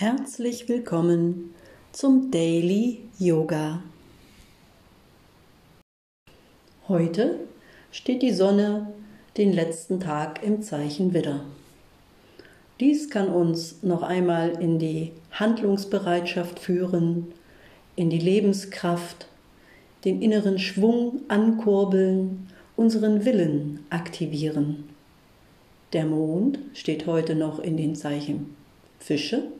Herzlich willkommen zum Daily Yoga. Heute steht die Sonne den letzten Tag im Zeichen Widder. Dies kann uns noch einmal in die Handlungsbereitschaft führen, in die Lebenskraft, den inneren Schwung ankurbeln, unseren Willen aktivieren. Der Mond steht heute noch in den Zeichen Fische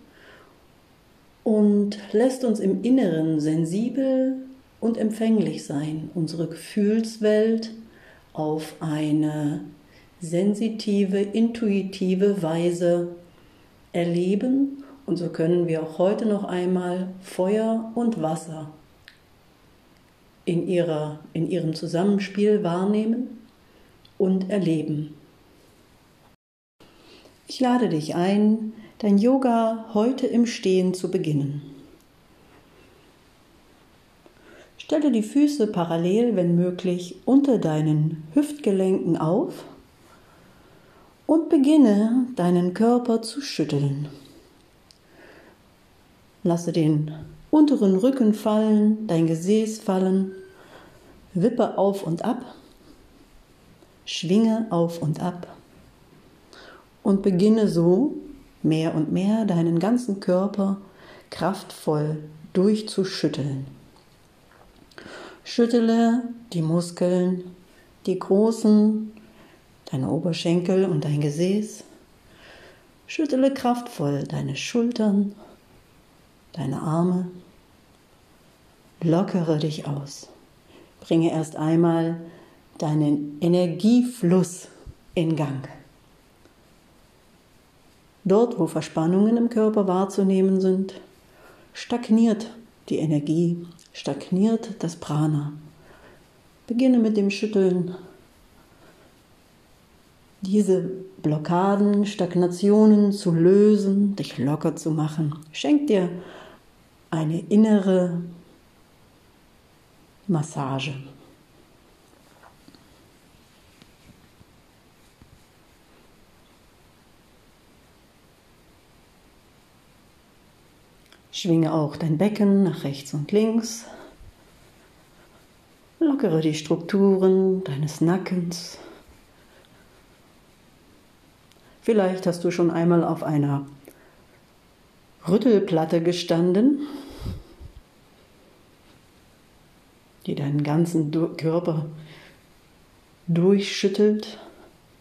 und lässt uns im Inneren sensibel und empfänglich sein, unsere Gefühlswelt auf eine sensitive, intuitive Weise erleben. Und so können wir auch heute noch einmal Feuer und Wasser in, ihrer, in ihrem Zusammenspiel wahrnehmen und erleben. Ich lade dich ein, dein Yoga heute im Stehen zu beginnen. Stelle die Füße parallel, wenn möglich, unter deinen Hüftgelenken auf und beginne deinen Körper zu schütteln. Lasse den unteren Rücken fallen, dein Gesäß fallen, wippe auf und ab, schwinge auf und ab und beginne so mehr und mehr deinen ganzen Körper kraftvoll durchzuschütteln. Schüttele die Muskeln, die großen, deine Oberschenkel und dein Gesäß. Schüttele kraftvoll deine Schultern, deine Arme. Lockere dich aus. Bringe erst einmal deinen Energiefluss in Gang. Dort, wo Verspannungen im Körper wahrzunehmen sind, stagniert die Energie, stagniert das Prana. Beginne mit dem Schütteln. Diese Blockaden, Stagnationen zu lösen, dich locker zu machen. Schenk dir eine innere Massage. Schwinge auch dein Becken nach rechts und links. Lockere die Strukturen deines Nackens. Vielleicht hast du schon einmal auf einer Rüttelplatte gestanden, die deinen ganzen Körper durchschüttelt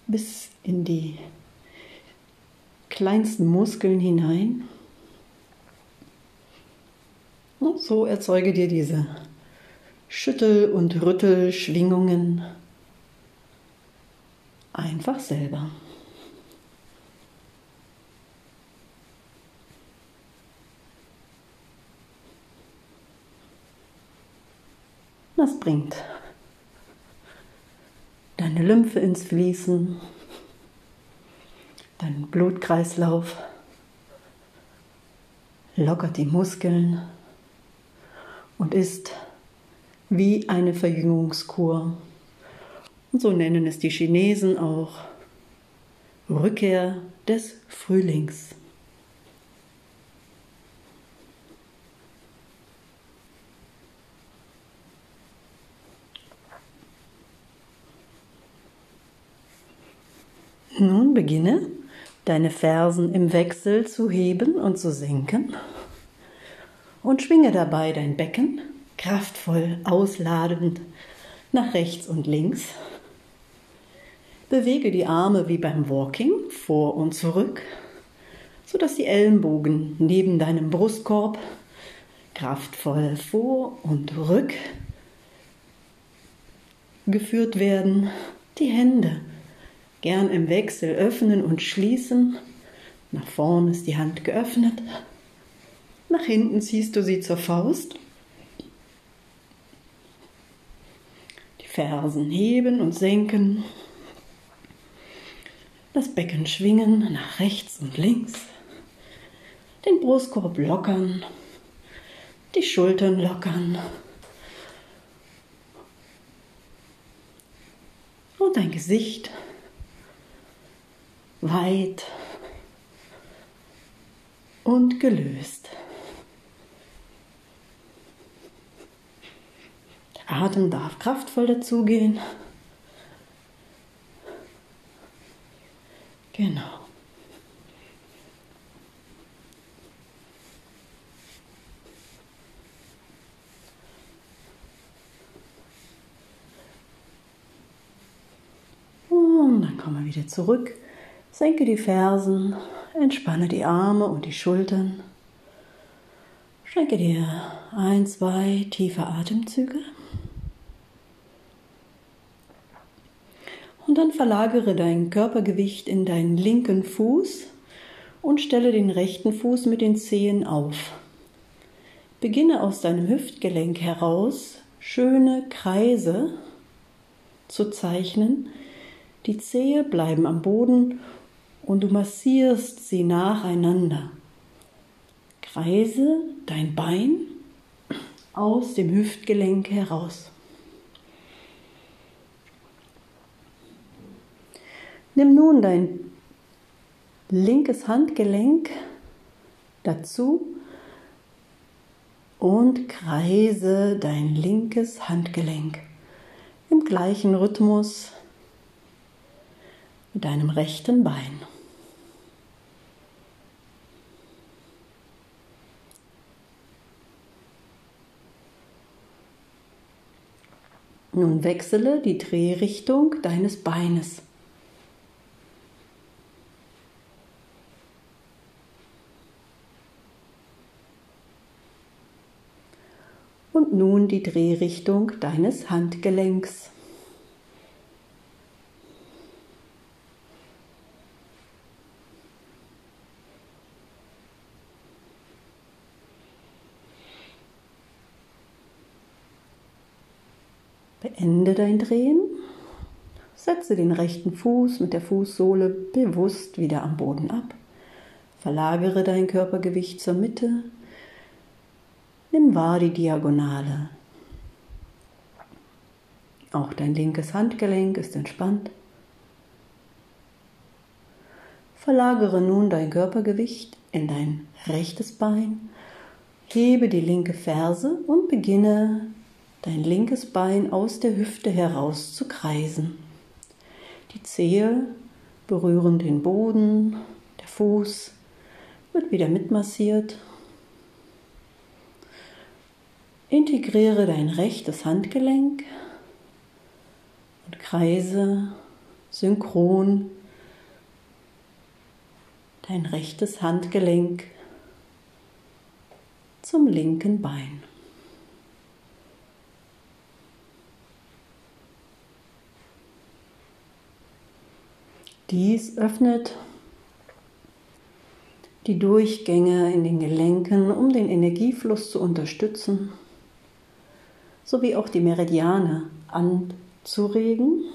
bis in die kleinsten Muskeln hinein. So erzeuge dir diese Schüttel- und Rüttelschwingungen einfach selber. Das bringt deine Lymphe ins Fließen, deinen Blutkreislauf, lockert die Muskeln und ist wie eine Verjüngungskur. Und so nennen es die Chinesen auch Rückkehr des Frühlings. Nun beginne deine Fersen im Wechsel zu heben und zu senken und schwinge dabei dein Becken kraftvoll ausladend nach rechts und links. Bewege die Arme wie beim Walking vor und zurück, sodass die Ellenbogen neben deinem Brustkorb kraftvoll vor und rück geführt werden. Die Hände gern im Wechsel öffnen und schließen. Nach vorn ist die Hand geöffnet. Nach hinten ziehst du sie zur Faust. Die Fersen heben und senken. Das Becken schwingen nach rechts und links. Den Brustkorb lockern. Die Schultern lockern. Und dein Gesicht weit und gelöst. Atem darf kraftvoll dazugehen. Genau. Und dann kommen wir wieder zurück. Senke die Fersen, entspanne die Arme und die Schultern. Schenke dir ein, zwei tiefe Atemzüge. Dann verlagere dein Körpergewicht in deinen linken Fuß und stelle den rechten Fuß mit den Zehen auf. Beginne aus deinem Hüftgelenk heraus schöne Kreise zu zeichnen, die Zehe bleiben am Boden und du massierst sie nacheinander. Kreise dein Bein aus dem Hüftgelenk heraus. Nimm nun dein linkes Handgelenk dazu und kreise dein linkes Handgelenk im gleichen Rhythmus mit deinem rechten Bein. Nun wechsle die Drehrichtung deines Beines. Die Drehrichtung deines Handgelenks. Beende dein Drehen. Setze den rechten Fuß mit der Fußsohle bewusst wieder am Boden ab. Verlagere dein Körpergewicht zur Mitte. Nimm wahr die Diagonale. Auch dein linkes Handgelenk ist entspannt. Verlagere nun dein Körpergewicht in dein rechtes Bein. Hebe die linke Ferse und beginne dein linkes Bein aus der Hüfte heraus zu kreisen. Die Zehe berühren den Boden, der Fuß wird wieder mitmassiert. Integriere dein rechtes Handgelenk kreise synchron dein rechtes Handgelenk zum linken Bein. Dies öffnet die Durchgänge in den Gelenken, um den Energiefluss zu unterstützen, sowie auch die Meridiane anzuregen.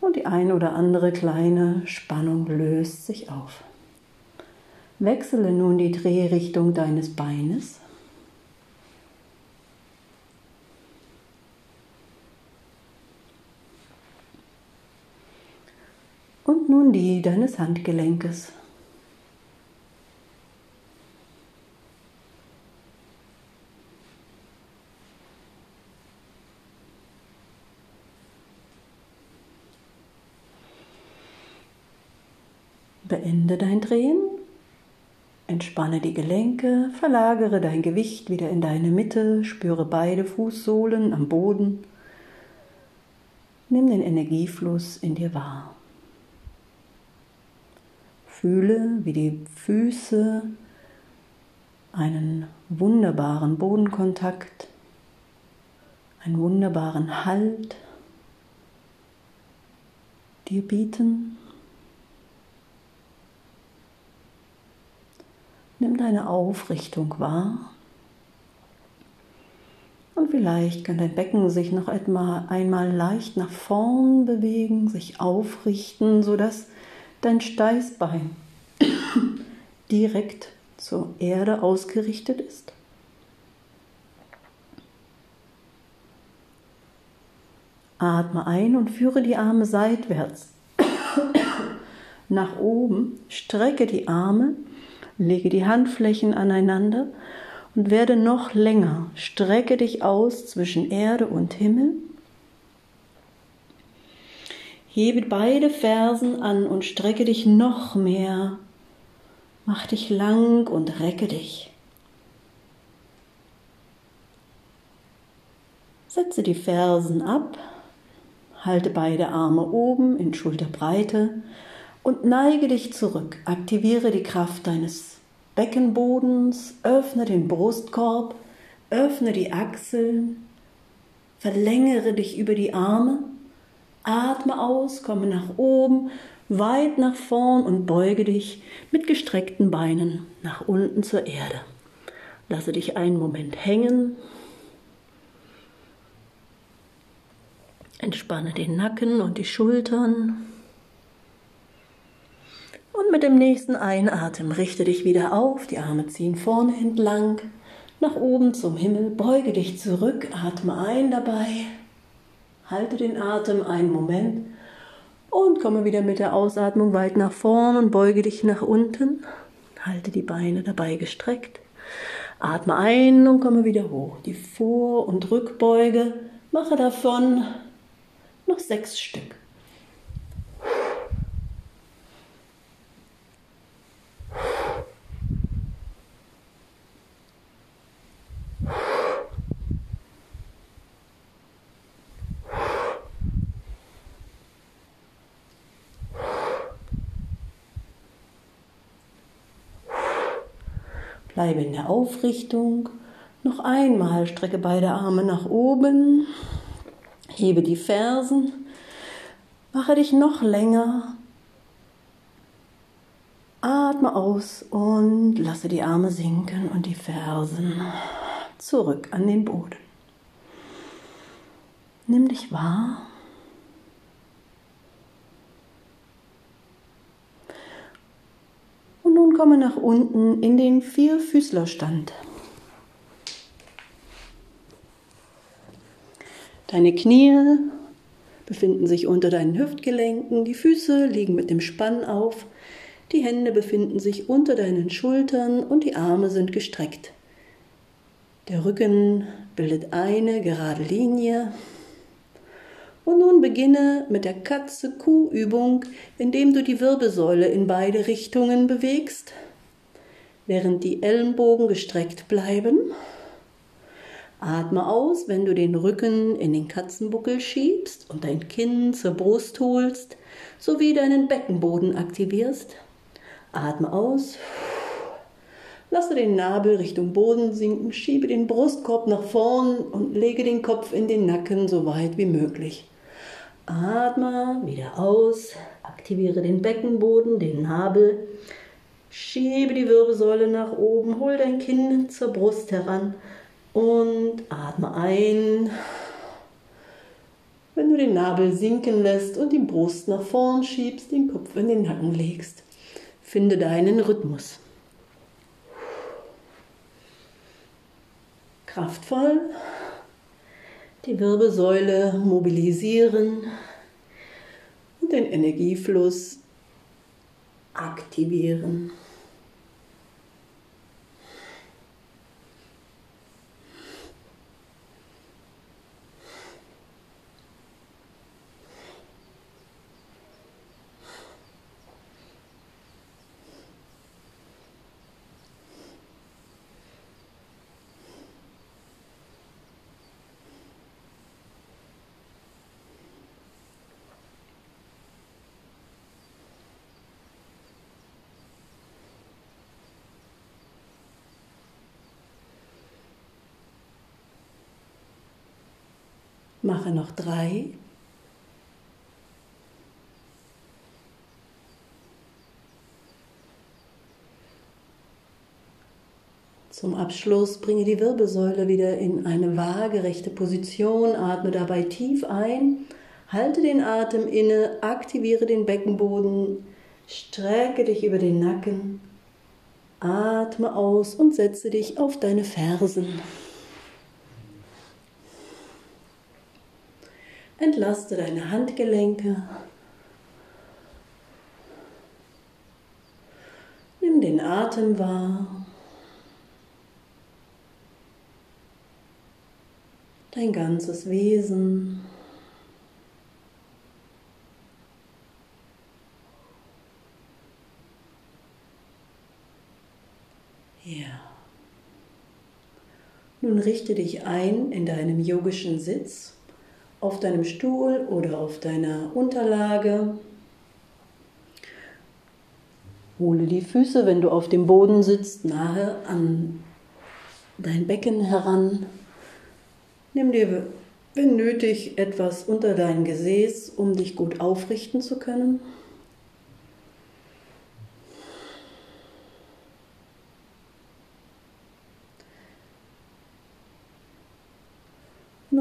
Und die ein oder andere kleine Spannung löst sich auf. Wechsle nun die Drehrichtung deines Beines. und nun die deines Handgelenkes. Beende dein Drehen, entspanne die Gelenke, verlagere dein Gewicht wieder in deine Mitte, spüre beide Fußsohlen am Boden. Nimm den Energiefluss in dir wahr. Fühle, wie die Füße einen wunderbaren Bodenkontakt, einen wunderbaren Halt dir bieten. Nimm deine Aufrichtung wahr. Und vielleicht kann dein Becken sich noch etwa einmal leicht nach vorn bewegen, sich aufrichten, sodass dein Steißbein direkt zur Erde ausgerichtet ist. Atme ein und führe die Arme seitwärts nach oben, strecke die Arme, lege die Handflächen aneinander und werde noch länger. Strecke dich aus zwischen Erde und Himmel. Hebe beide Fersen an und strecke dich noch mehr. Mach dich lang und recke dich. Setze die Fersen ab, halte beide Arme oben in Schulterbreite und neige dich zurück. Aktiviere die Kraft deines Beckenbodens, öffne den Brustkorb, öffne die Achseln, verlängere dich über die Arme, atme aus, komme nach oben, weit nach vorn und beuge dich mit gestreckten Beinen nach unten zur Erde. Lasse dich einen Moment hängen, Entspanne den Nacken und die Schultern. Und mit dem nächsten Einatmen richte dich wieder auf, die Arme ziehen vorne entlang, nach oben zum Himmel, beuge dich zurück, atme ein dabei, halte den Atem einen Moment und komme wieder mit der Ausatmung weit nach vorn und beuge dich nach unten, halte die Beine dabei gestreckt, atme ein und komme wieder hoch, die Vor- und Rückbeuge, mache davon noch sechs Stück. Bleibe in der Aufrichtung. Noch einmal strecke beide Arme nach oben. Hebe die Fersen, mache dich noch länger. Atme aus und lasse die Arme sinken und die Fersen zurück an den Boden. Nimm dich wahr. Und nun komme nach unten in den Vierfüßlerstand. Deine Knie befinden sich unter deinen Hüftgelenken, die Füße liegen mit dem Spann auf, die Hände befinden sich unter deinen Schultern und die Arme sind gestreckt. Der Rücken bildet eine gerade Linie. Und nun beginne mit der Katze-Kuh-Übung, indem du die Wirbelsäule in beide Richtungen bewegst, während die Ellenbogen gestreckt bleiben Atme aus, wenn du den Rücken in den Katzenbuckel schiebst und dein Kinn zur Brust holst, sowie deinen Beckenboden aktivierst. Atme aus. Lasse den Nabel Richtung Boden sinken, schiebe den Brustkorb nach vorn und lege den Kopf in den Nacken so weit wie möglich. Atme wieder aus, aktiviere den Beckenboden, den Nabel, schiebe die Wirbelsäule nach oben, hol dein Kinn zur Brust heran und atme ein. Wenn du den Nabel sinken lässt und die Brust nach vorn schiebst, den Kopf in den Nacken legst. Finde deinen Rhythmus. Kraftvoll die Wirbelsäule mobilisieren und den Energiefluss aktivieren. Mache noch drei. Zum Abschluss bringe die Wirbelsäule wieder in eine waagerechte Position, atme dabei tief ein, halte den Atem inne, aktiviere den Beckenboden, strecke dich über den Nacken, atme aus und setze dich auf deine Fersen. Entlaste deine Handgelenke. Nimm den Atem wahr. Dein ganzes Wesen. Ja. Nun richte dich ein in deinem yogischen Sitz, auf deinem Stuhl oder auf deiner Unterlage. Hole die Füße, wenn du auf dem Boden sitzt, nahe an dein Becken heran. Nimm dir, wenn nötig, etwas unter dein Gesäß, um dich gut aufrichten zu können.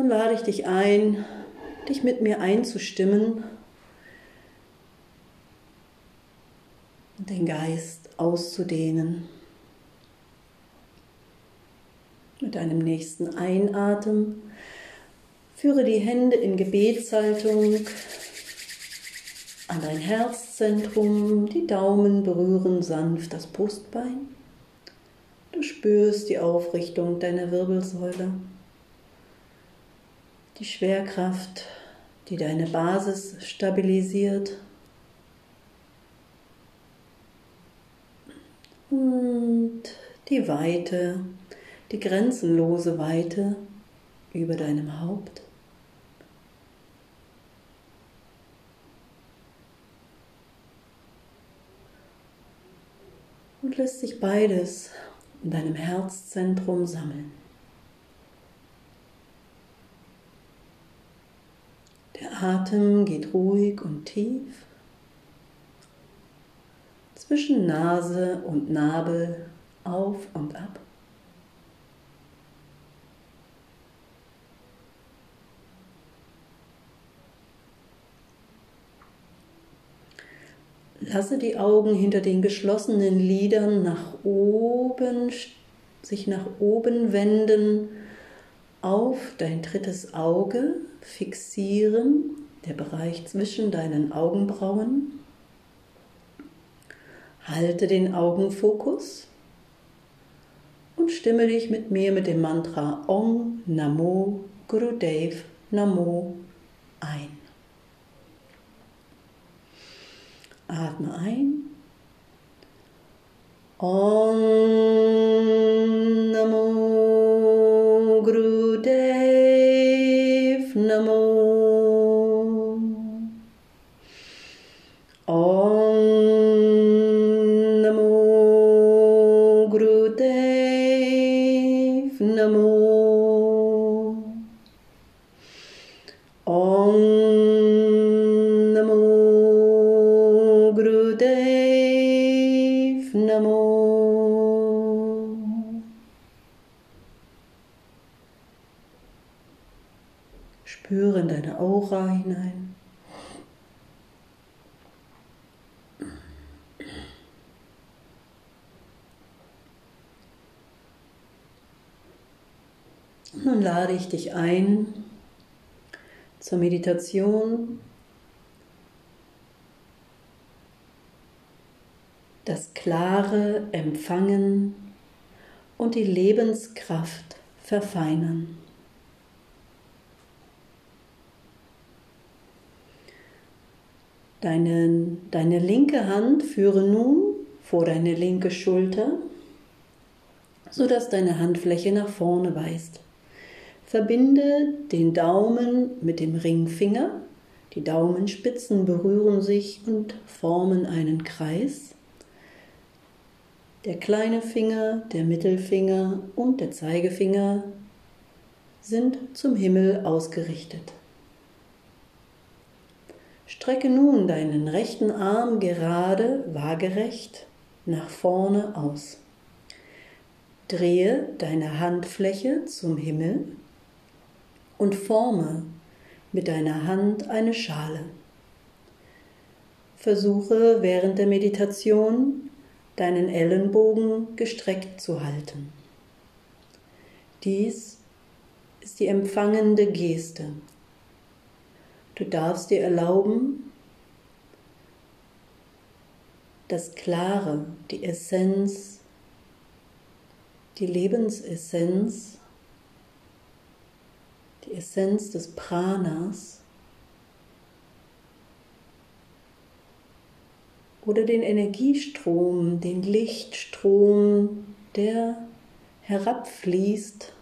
Lade ich dich ein, dich mit mir einzustimmen und den Geist auszudehnen. Mit deinem nächsten Einatmen führe die Hände in Gebetshaltung an dein Herzzentrum, die Daumen berühren sanft das Brustbein. Du spürst die Aufrichtung deiner Wirbelsäule die Schwerkraft, die deine Basis stabilisiert. Und die Weite, die grenzenlose Weite über deinem Haupt. Und lässt sich beides in deinem Herzzentrum sammeln. Der Atem geht ruhig und tief zwischen Nase und Nabel auf und ab. Lasse die Augen hinter den geschlossenen Lidern nach oben, sich nach oben wenden auf dein drittes Auge fixieren, der Bereich zwischen deinen Augenbrauen. Halte den Augenfokus und stimme dich mit mir mit dem Mantra Om Namo Gurudev Namo ein. Atme ein. Om Namo Spüre in deine Aura hinein. Nun lade ich dich ein zur Meditation, das klare Empfangen und die Lebenskraft verfeinern. Deine, deine linke Hand führe nun vor deine linke Schulter, sodass deine Handfläche nach vorne weist. Verbinde den Daumen mit dem Ringfinger. Die Daumenspitzen berühren sich und formen einen Kreis. Der kleine Finger, der Mittelfinger und der Zeigefinger sind zum Himmel ausgerichtet. Strecke nun deinen rechten Arm gerade, waagerecht nach vorne aus. Drehe deine Handfläche zum Himmel und forme mit deiner Hand eine Schale. Versuche während der Meditation deinen Ellenbogen gestreckt zu halten. Dies ist die empfangende Geste. Du darfst dir erlauben, das Klare, die Essenz, die Lebensessenz, die Essenz des Pranas oder den Energiestrom, den Lichtstrom, der herabfließt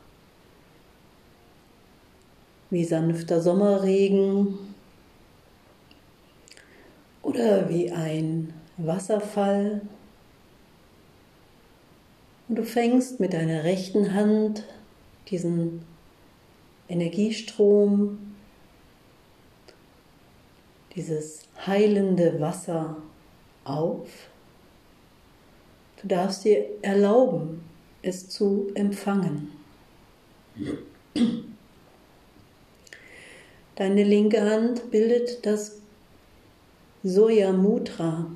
wie sanfter Sommerregen oder wie ein Wasserfall. Und du fängst mit deiner rechten Hand diesen Energiestrom, dieses heilende Wasser auf. Du darfst dir erlauben, es zu empfangen. Deine linke Hand bildet das Soya Mudra.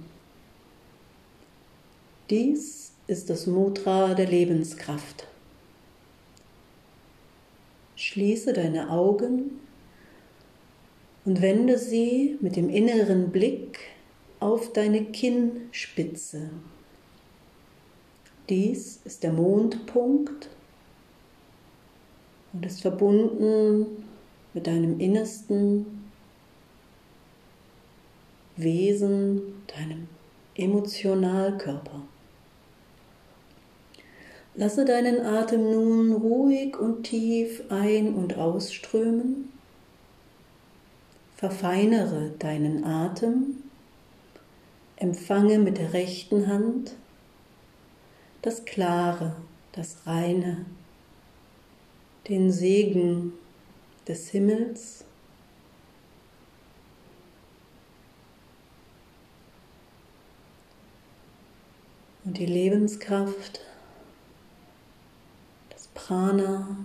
Dies ist das Mudra der Lebenskraft. Schließe deine Augen und wende sie mit dem inneren Blick auf deine Kinnspitze. Dies ist der Mondpunkt und ist verbunden mit deinem innersten Wesen, deinem Emotionalkörper. Lasse deinen Atem nun ruhig und tief ein- und ausströmen. Verfeinere deinen Atem. Empfange mit der rechten Hand das Klare, das Reine, den Segen des Himmels. Und die Lebenskraft, das Prana,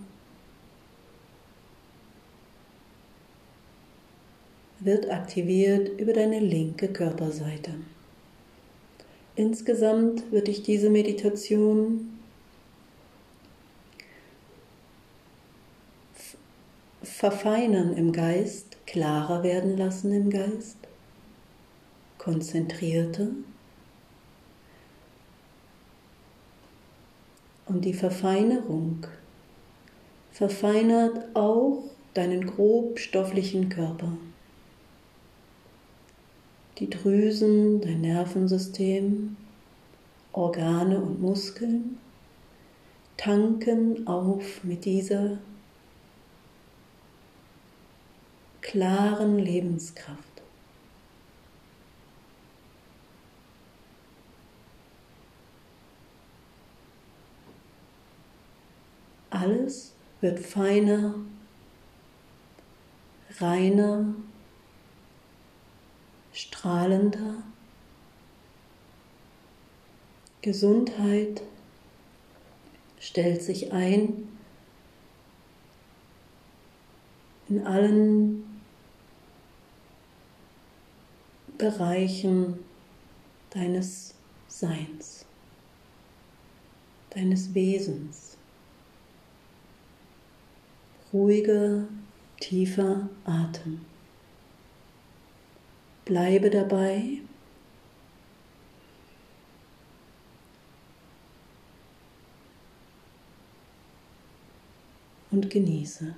wird aktiviert über deine linke Körperseite. Insgesamt wird dich diese Meditation verfeinern im Geist, klarer werden lassen im Geist, konzentrierter. Und die Verfeinerung verfeinert auch deinen grobstofflichen Körper. Die Drüsen, dein Nervensystem, Organe und Muskeln tanken auf mit dieser klaren Lebenskraft. Alles wird feiner, reiner, strahlender. Gesundheit stellt sich ein in allen Bereichen deines Seins, deines Wesens. Ruhiger, tiefer Atem. Bleibe dabei. Und genieße.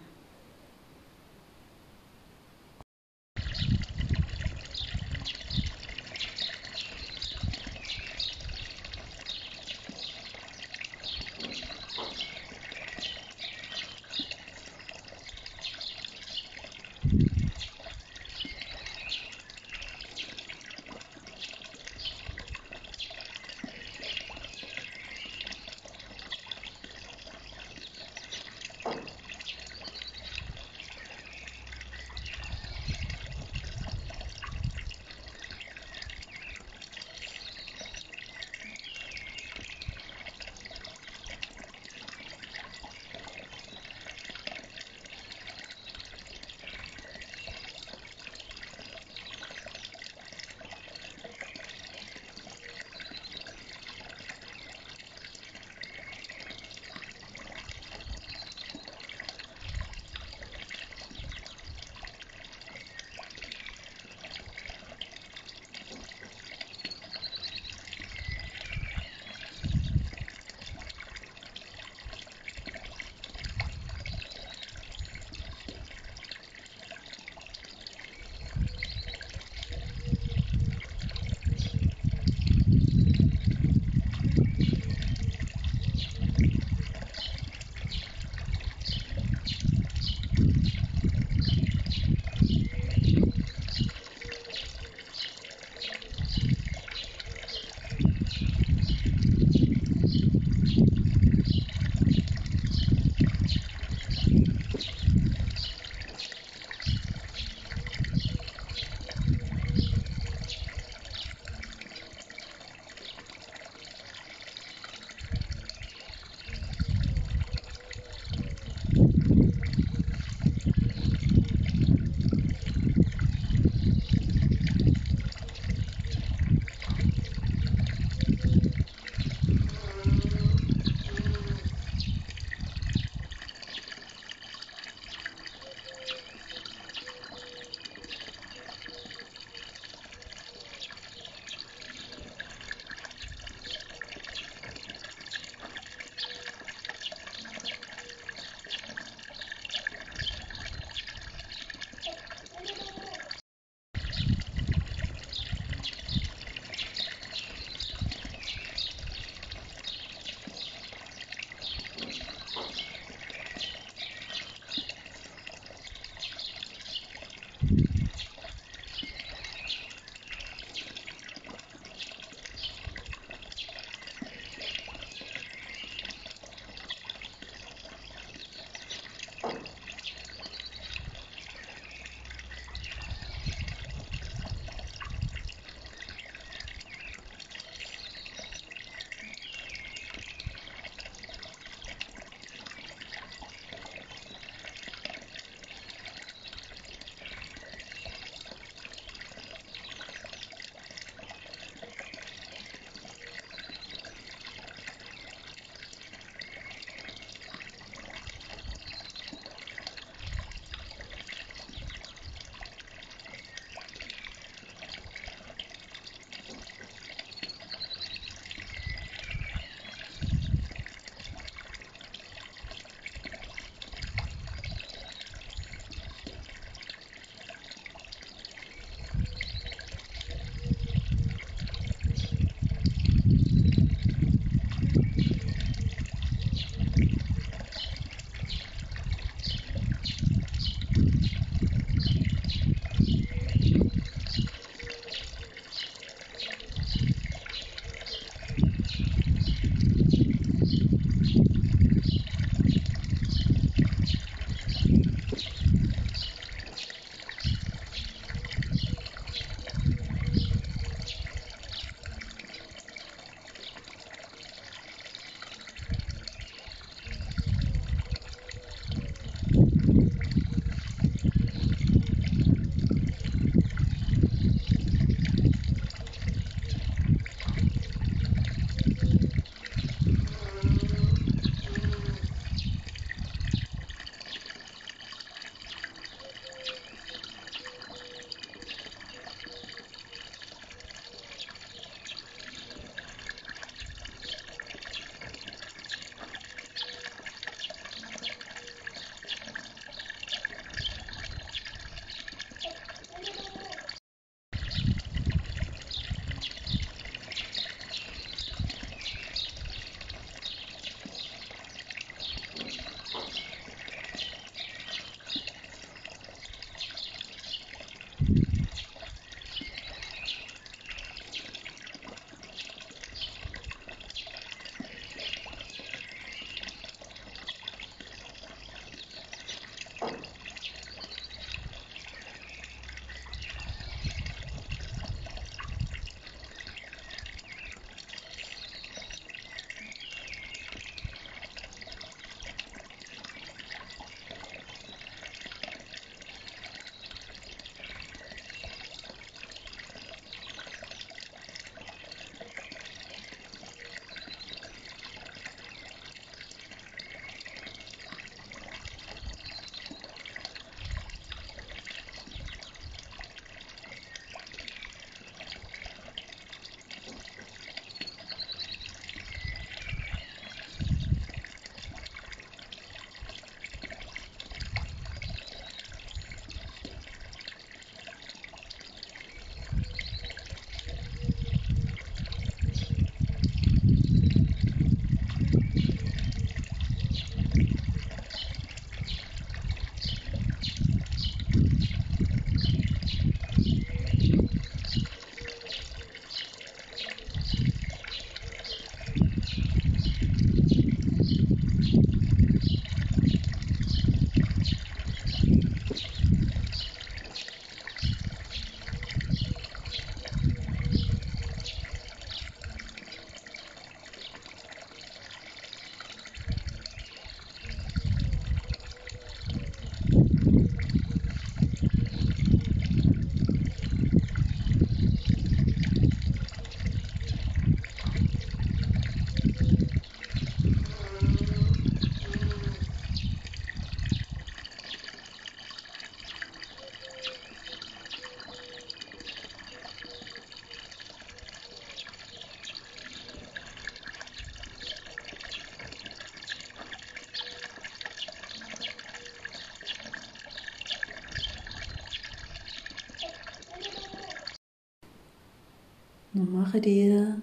Und mache dir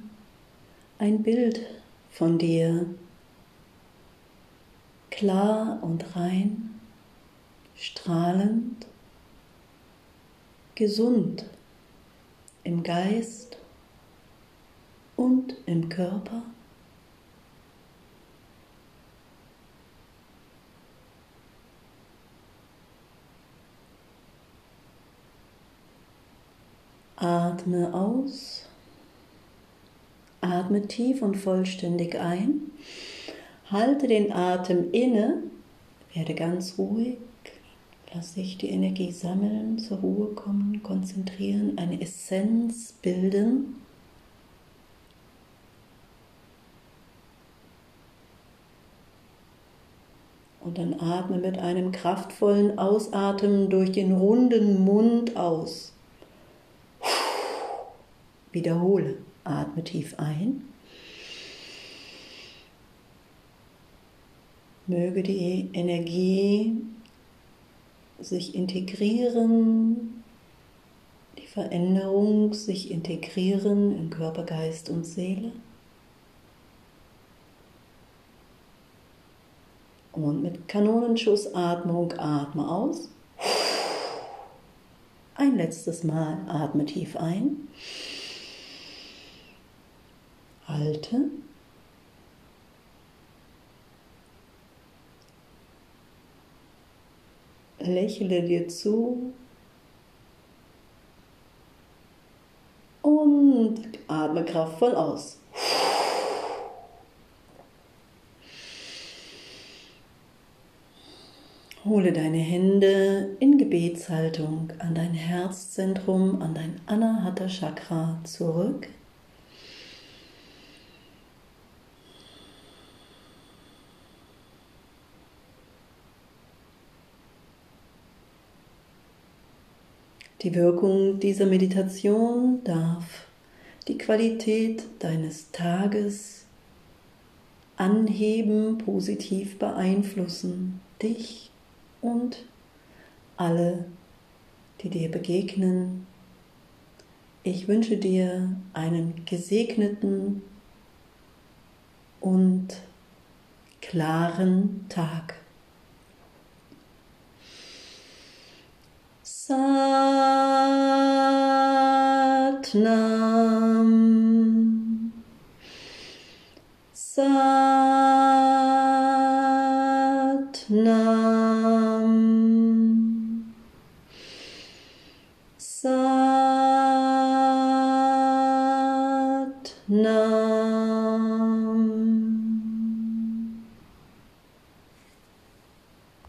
ein Bild von dir, klar und rein, strahlend, gesund im Geist und im Körper. Atme aus. Atme tief und vollständig ein. Halte den Atem inne. Werde ganz ruhig. Lass dich die Energie sammeln, zur Ruhe kommen, konzentrieren, eine Essenz bilden. Und dann atme mit einem kraftvollen Ausatmen durch den runden Mund aus. Wiederhole. Atme tief ein. Möge die Energie sich integrieren, die Veränderung sich integrieren in Körper, Geist und Seele. Und mit Kanonenschussatmung atme aus. Ein letztes Mal atme tief ein. Halte. Lächle dir zu und atme kraftvoll aus. Hole deine Hände in Gebetshaltung an dein Herzzentrum, an dein Anahata Chakra zurück. Die Wirkung dieser Meditation darf die Qualität deines Tages anheben, positiv beeinflussen, dich und alle, die dir begegnen. Ich wünsche dir einen gesegneten und klaren Tag. Satnam. Satnam